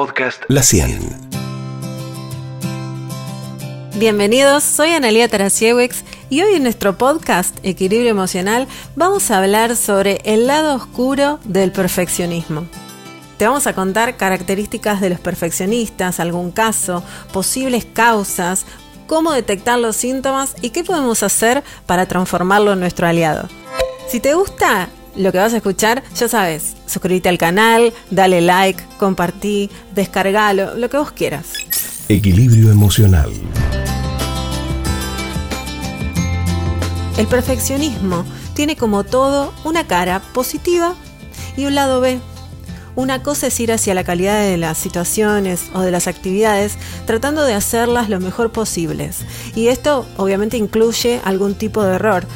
podcast La 100. Bienvenidos, soy Analia Tarasiewicz y hoy en nuestro podcast Equilibrio Emocional vamos a hablar sobre el lado oscuro del perfeccionismo. Te vamos a contar características de los perfeccionistas, algún caso, posibles causas, cómo detectar los síntomas y qué podemos hacer para transformarlo en nuestro aliado. Si te gusta lo que vas a escuchar, ya sabes, suscríbete al canal, dale like, compartí, descargalo, lo que vos quieras. Equilibrio emocional. El perfeccionismo tiene como todo una cara positiva y un lado B. Una cosa es ir hacia la calidad de las situaciones o de las actividades tratando de hacerlas lo mejor posibles. Y esto obviamente incluye algún tipo de error.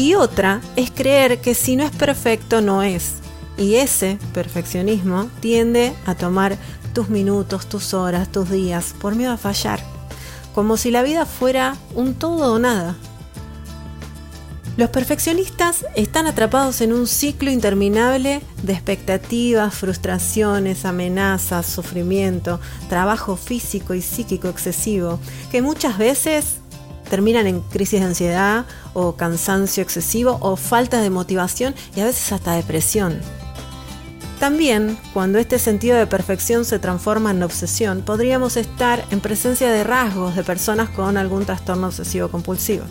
Y otra es creer que si no es perfecto no es. Y ese perfeccionismo tiende a tomar tus minutos, tus horas, tus días por miedo a fallar. Como si la vida fuera un todo o nada. Los perfeccionistas están atrapados en un ciclo interminable de expectativas, frustraciones, amenazas, sufrimiento, trabajo físico y psíquico excesivo, que muchas veces terminan en crisis de ansiedad o cansancio excesivo o falta de motivación y a veces hasta depresión. También, cuando este sentido de perfección se transforma en obsesión, podríamos estar en presencia de rasgos de personas con algún trastorno obsesivo compulsivo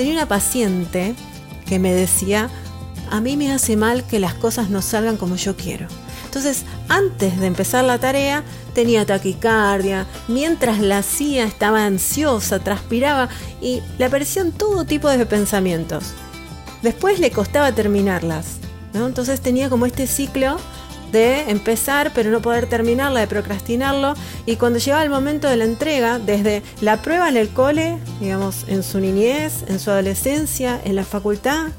tenía una paciente que me decía, a mí me hace mal que las cosas no salgan como yo quiero. Entonces, antes de empezar la tarea, tenía taquicardia, mientras la hacía estaba ansiosa, transpiraba y le aparecían todo tipo de pensamientos. Después le costaba terminarlas, ¿no? Entonces tenía como este ciclo de empezar pero no poder terminarla, de procrastinarlo. Y cuando llegaba el momento de la entrega, desde la prueba en el cole, digamos, en su niñez, en su adolescencia, en la facultad,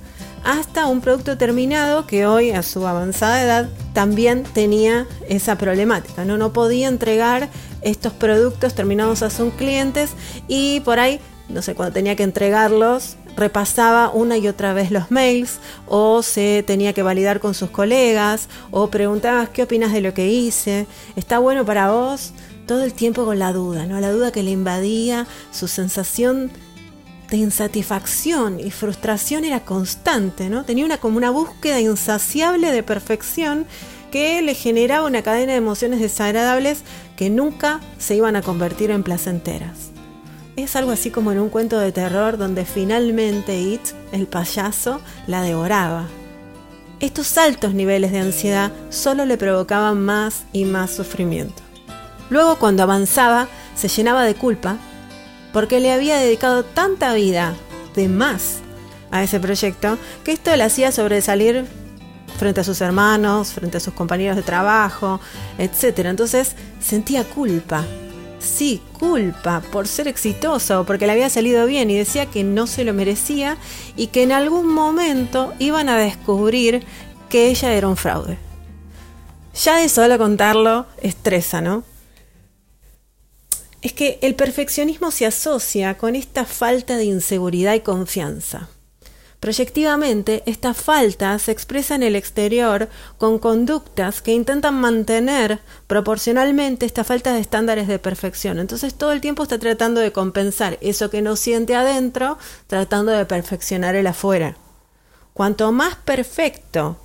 hasta un producto terminado que hoy a su avanzada edad también tenía esa problemática. No, no podía entregar estos productos terminados a sus clientes y por ahí, no sé, cuando tenía que entregarlos, repasaba una y otra vez los mails o se tenía que validar con sus colegas o preguntaba qué opinas de lo que hice, está bueno para vos, todo el tiempo con la duda, ¿no? La duda que le invadía, su sensación de insatisfacción y frustración era constante, ¿no? Tenía una como una búsqueda insaciable de perfección que le generaba una cadena de emociones desagradables que nunca se iban a convertir en placenteras. Es algo así como en un cuento de terror donde finalmente It, el payaso, la devoraba. Estos altos niveles de ansiedad solo le provocaban más y más sufrimiento. Luego cuando avanzaba se llenaba de culpa porque le había dedicado tanta vida de más a ese proyecto que esto le hacía sobresalir frente a sus hermanos, frente a sus compañeros de trabajo, etc. Entonces sentía culpa sí, culpa por ser exitoso porque le había salido bien y decía que no se lo merecía y que en algún momento iban a descubrir que ella era un fraude. Ya de solo contarlo estresa, ¿no? Es que el perfeccionismo se asocia con esta falta de inseguridad y confianza. Proyectivamente, esta falta se expresa en el exterior con conductas que intentan mantener proporcionalmente esta falta de estándares de perfección. Entonces todo el tiempo está tratando de compensar eso que no siente adentro, tratando de perfeccionar el afuera. Cuanto más perfecto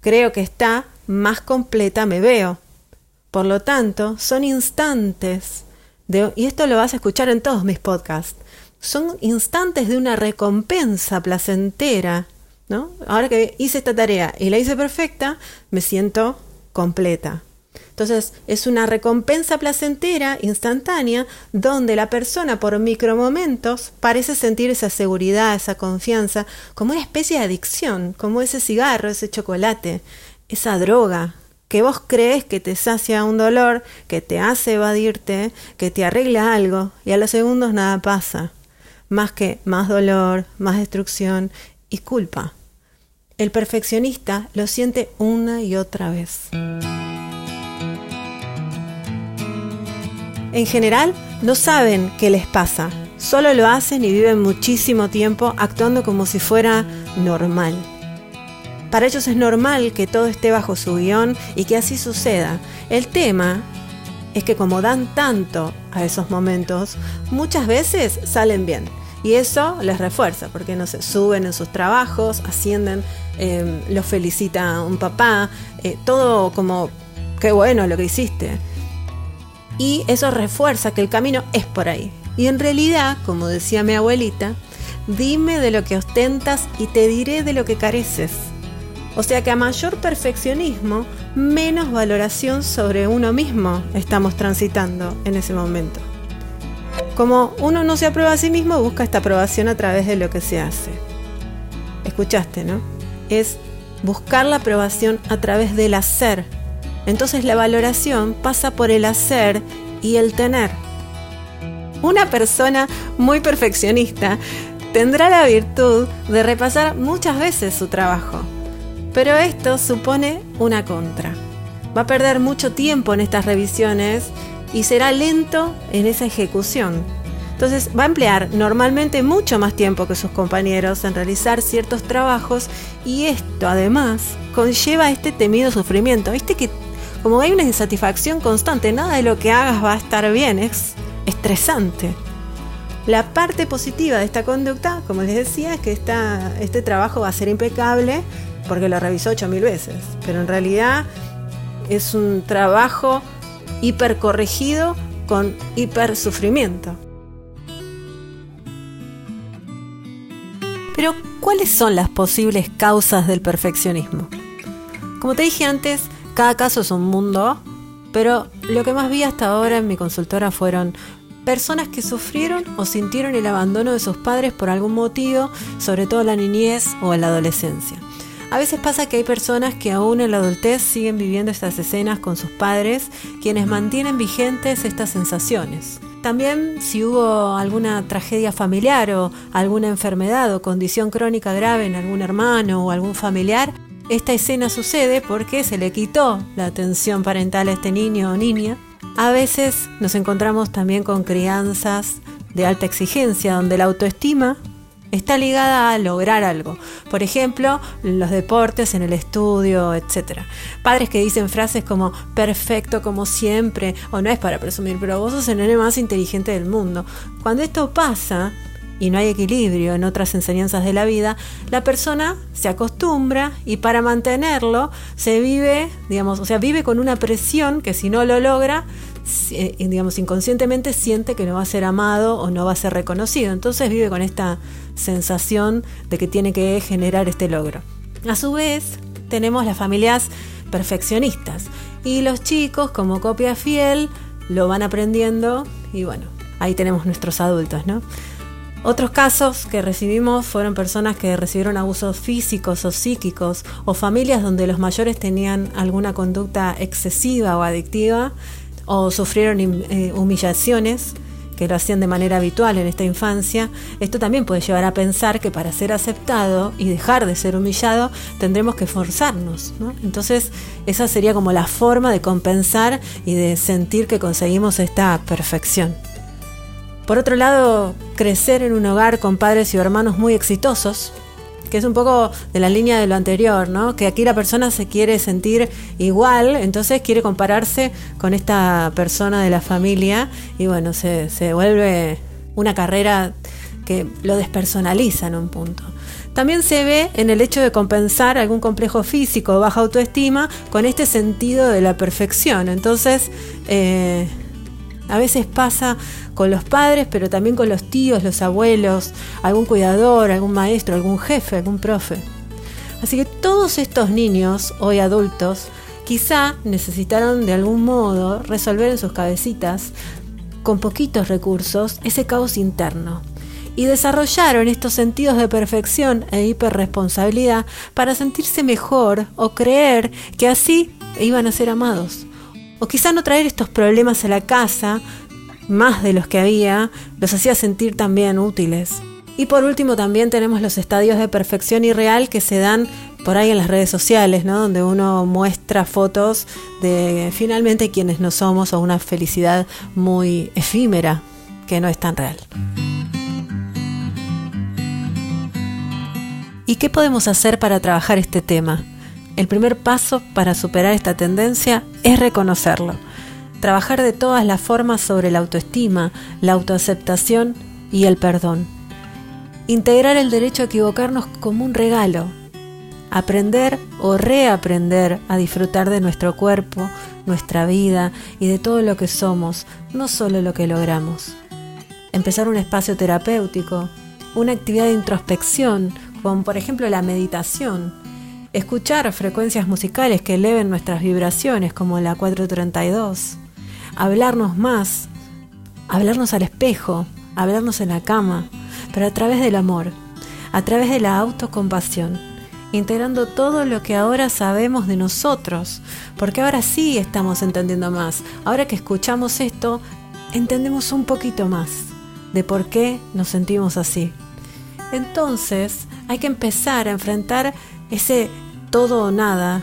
creo que está, más completa me veo. Por lo tanto, son instantes y esto lo vas a escuchar en todos mis podcasts son instantes de una recompensa placentera, ¿no? Ahora que hice esta tarea y la hice perfecta, me siento completa. Entonces, es una recompensa placentera, instantánea, donde la persona por micromomentos parece sentir esa seguridad, esa confianza, como una especie de adicción, como ese cigarro, ese chocolate, esa droga, que vos crees que te sacia un dolor, que te hace evadirte, que te arregla algo, y a los segundos nada pasa más que más dolor, más destrucción y culpa. El perfeccionista lo siente una y otra vez. En general, no saben qué les pasa, solo lo hacen y viven muchísimo tiempo actuando como si fuera normal. Para ellos es normal que todo esté bajo su guion y que así suceda. El tema es que como dan tanto a esos momentos, muchas veces salen bien. Y eso les refuerza, porque no se suben en sus trabajos, ascienden, eh, los felicita un papá, eh, todo como, qué bueno lo que hiciste. Y eso refuerza que el camino es por ahí. Y en realidad, como decía mi abuelita, dime de lo que ostentas y te diré de lo que careces. O sea que a mayor perfeccionismo, menos valoración sobre uno mismo estamos transitando en ese momento. Como uno no se aprueba a sí mismo, busca esta aprobación a través de lo que se hace. Escuchaste, ¿no? Es buscar la aprobación a través del hacer. Entonces la valoración pasa por el hacer y el tener. Una persona muy perfeccionista tendrá la virtud de repasar muchas veces su trabajo pero esto supone una contra. Va a perder mucho tiempo en estas revisiones y será lento en esa ejecución. Entonces va a emplear normalmente mucho más tiempo que sus compañeros en realizar ciertos trabajos y esto además conlleva este temido sufrimiento. Viste que como hay una insatisfacción constante, nada de lo que hagas va a estar bien, es estresante. La parte positiva de esta conducta, como les decía, es que este trabajo va a ser impecable porque lo revisó 8000 veces, pero en realidad es un trabajo hipercorregido con hiper sufrimiento. Pero, ¿cuáles son las posibles causas del perfeccionismo? Como te dije antes, cada caso es un mundo, pero lo que más vi hasta ahora en mi consultora fueron personas que sufrieron o sintieron el abandono de sus padres por algún motivo, sobre todo en la niñez o en la adolescencia. A veces pasa que hay personas que aún en la adultez siguen viviendo estas escenas con sus padres, quienes mantienen vigentes estas sensaciones. También si hubo alguna tragedia familiar o alguna enfermedad o condición crónica grave en algún hermano o algún familiar, esta escena sucede porque se le quitó la atención parental a este niño o niña. A veces nos encontramos también con crianzas de alta exigencia, donde la autoestima está ligada a lograr algo. Por ejemplo, los deportes, en el estudio, etc. Padres que dicen frases como perfecto como siempre, o no es para presumir, pero vos sos el nene más inteligente del mundo. Cuando esto pasa, y no hay equilibrio en otras enseñanzas de la vida, la persona se acostumbra y para mantenerlo se vive, digamos, o sea, vive con una presión que si no lo logra, digamos, inconscientemente siente que no va a ser amado o no va a ser reconocido. Entonces vive con esta sensación de que tiene que generar este logro. A su vez, tenemos las familias perfeccionistas y los chicos, como copia fiel, lo van aprendiendo y bueno, ahí tenemos nuestros adultos, ¿no? Otros casos que recibimos fueron personas que recibieron abusos físicos o psíquicos o familias donde los mayores tenían alguna conducta excesiva o adictiva o sufrieron eh, humillaciones que lo hacían de manera habitual en esta infancia, esto también puede llevar a pensar que para ser aceptado y dejar de ser humillado tendremos que forzarnos. Entonces esa sería como la forma de compensar y de sentir que conseguimos esta perfección. Por otro lado, crecer en un hogar con padres y hermanos muy exitosos, que es un poco de la línea de lo anterior, ¿no? Que aquí la persona se quiere sentir igual, entonces quiere compararse con esta persona de la familia y bueno, se, se vuelve una carrera que lo despersonaliza en un punto. También se ve en el hecho de compensar algún complejo físico o baja autoestima con este sentido de la perfección. Entonces, eh, a veces pasa con los padres, pero también con los tíos, los abuelos, algún cuidador, algún maestro, algún jefe, algún profe. Así que todos estos niños, hoy adultos, quizá necesitaron de algún modo resolver en sus cabecitas, con poquitos recursos, ese caos interno. Y desarrollaron estos sentidos de perfección e hiperresponsabilidad para sentirse mejor o creer que así iban a ser amados. O quizá no traer estos problemas a la casa, más de los que había, los hacía sentir también útiles. Y por último también tenemos los estadios de perfección irreal que se dan por ahí en las redes sociales, ¿no? donde uno muestra fotos de finalmente quienes no somos o una felicidad muy efímera que no es tan real. ¿Y qué podemos hacer para trabajar este tema? El primer paso para superar esta tendencia es reconocerlo. Trabajar de todas las formas sobre la autoestima, la autoaceptación y el perdón. Integrar el derecho a equivocarnos como un regalo. Aprender o reaprender a disfrutar de nuestro cuerpo, nuestra vida y de todo lo que somos, no solo lo que logramos. Empezar un espacio terapéutico, una actividad de introspección, como por ejemplo la meditación, escuchar frecuencias musicales que eleven nuestras vibraciones, como la 432, hablarnos más, hablarnos al espejo, hablarnos en la cama, pero a través del amor, a través de la autocompasión, integrando todo lo que ahora sabemos de nosotros, porque ahora sí estamos entendiendo más. Ahora que escuchamos esto, entendemos un poquito más de por qué nos sentimos así. Entonces, hay que empezar a enfrentar ese todo o nada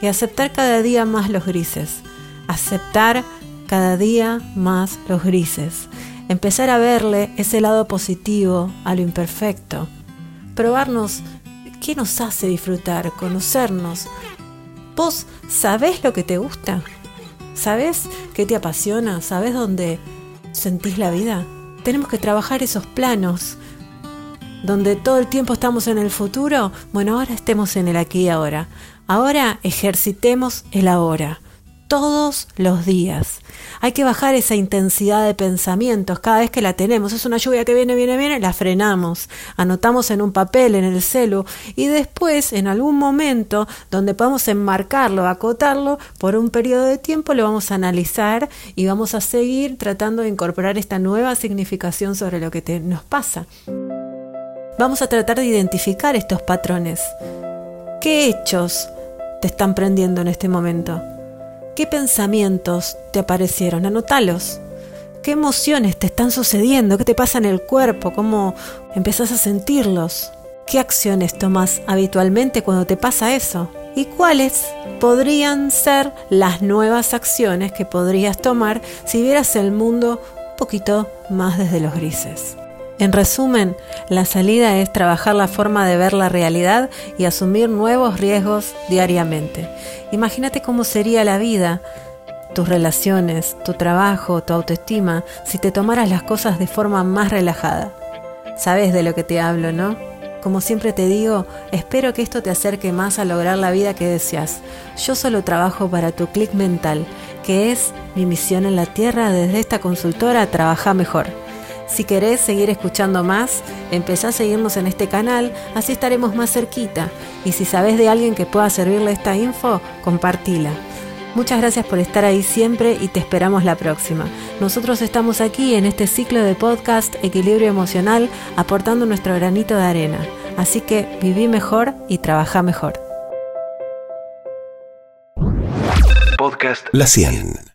y aceptar cada día más los grises. Aceptar cada día más los grises. Empezar a verle ese lado positivo a lo imperfecto. Probarnos qué nos hace disfrutar, conocernos. ¿Vos sabés lo que te gusta? ¿Sabés qué te apasiona? ¿Sabés dónde sentís la vida? Tenemos que trabajar esos planos donde todo el tiempo estamos en el futuro, bueno, ahora estemos en el aquí y ahora. Ahora ejercitemos el ahora, todos los días. Hay que bajar esa intensidad de pensamientos cada vez que la tenemos. Es una lluvia que viene, viene, viene, la frenamos, anotamos en un papel, en el celu, y después, en algún momento donde podamos enmarcarlo, acotarlo, por un periodo de tiempo lo vamos a analizar y vamos a seguir tratando de incorporar esta nueva significación sobre lo que nos pasa. Vamos a tratar de identificar estos patrones. ¿Qué hechos te están prendiendo en este momento? ¿Qué pensamientos te aparecieron? Anotalos. ¿Qué emociones te están sucediendo? ¿Qué te pasa en el cuerpo? ¿Cómo empezás a sentirlos? ¿Qué acciones tomas habitualmente cuando te pasa eso? ¿Y cuáles podrían ser las nuevas acciones que podrías tomar si vieras el mundo un poquito más desde los grises? En resumen, la salida es trabajar la forma de ver la realidad y asumir nuevos riesgos diariamente. Imagínate cómo sería la vida, tus relaciones, tu trabajo, tu autoestima, si te tomaras las cosas de forma más relajada. Sabes de lo que te hablo, ¿no? Como siempre te digo, espero que esto te acerque más a lograr la vida que deseas. Yo solo trabajo para tu clic mental, que es mi misión en la Tierra desde esta consultora Trabaja Mejor. Si querés seguir escuchando más, empezá a seguirnos en este canal, así estaremos más cerquita. Y si sabes de alguien que pueda servirle esta info, compartila. Muchas gracias por estar ahí siempre y te esperamos la próxima. Nosotros estamos aquí en este ciclo de podcast Equilibrio Emocional aportando nuestro granito de arena. Así que viví mejor y trabaja mejor. Podcast La 100.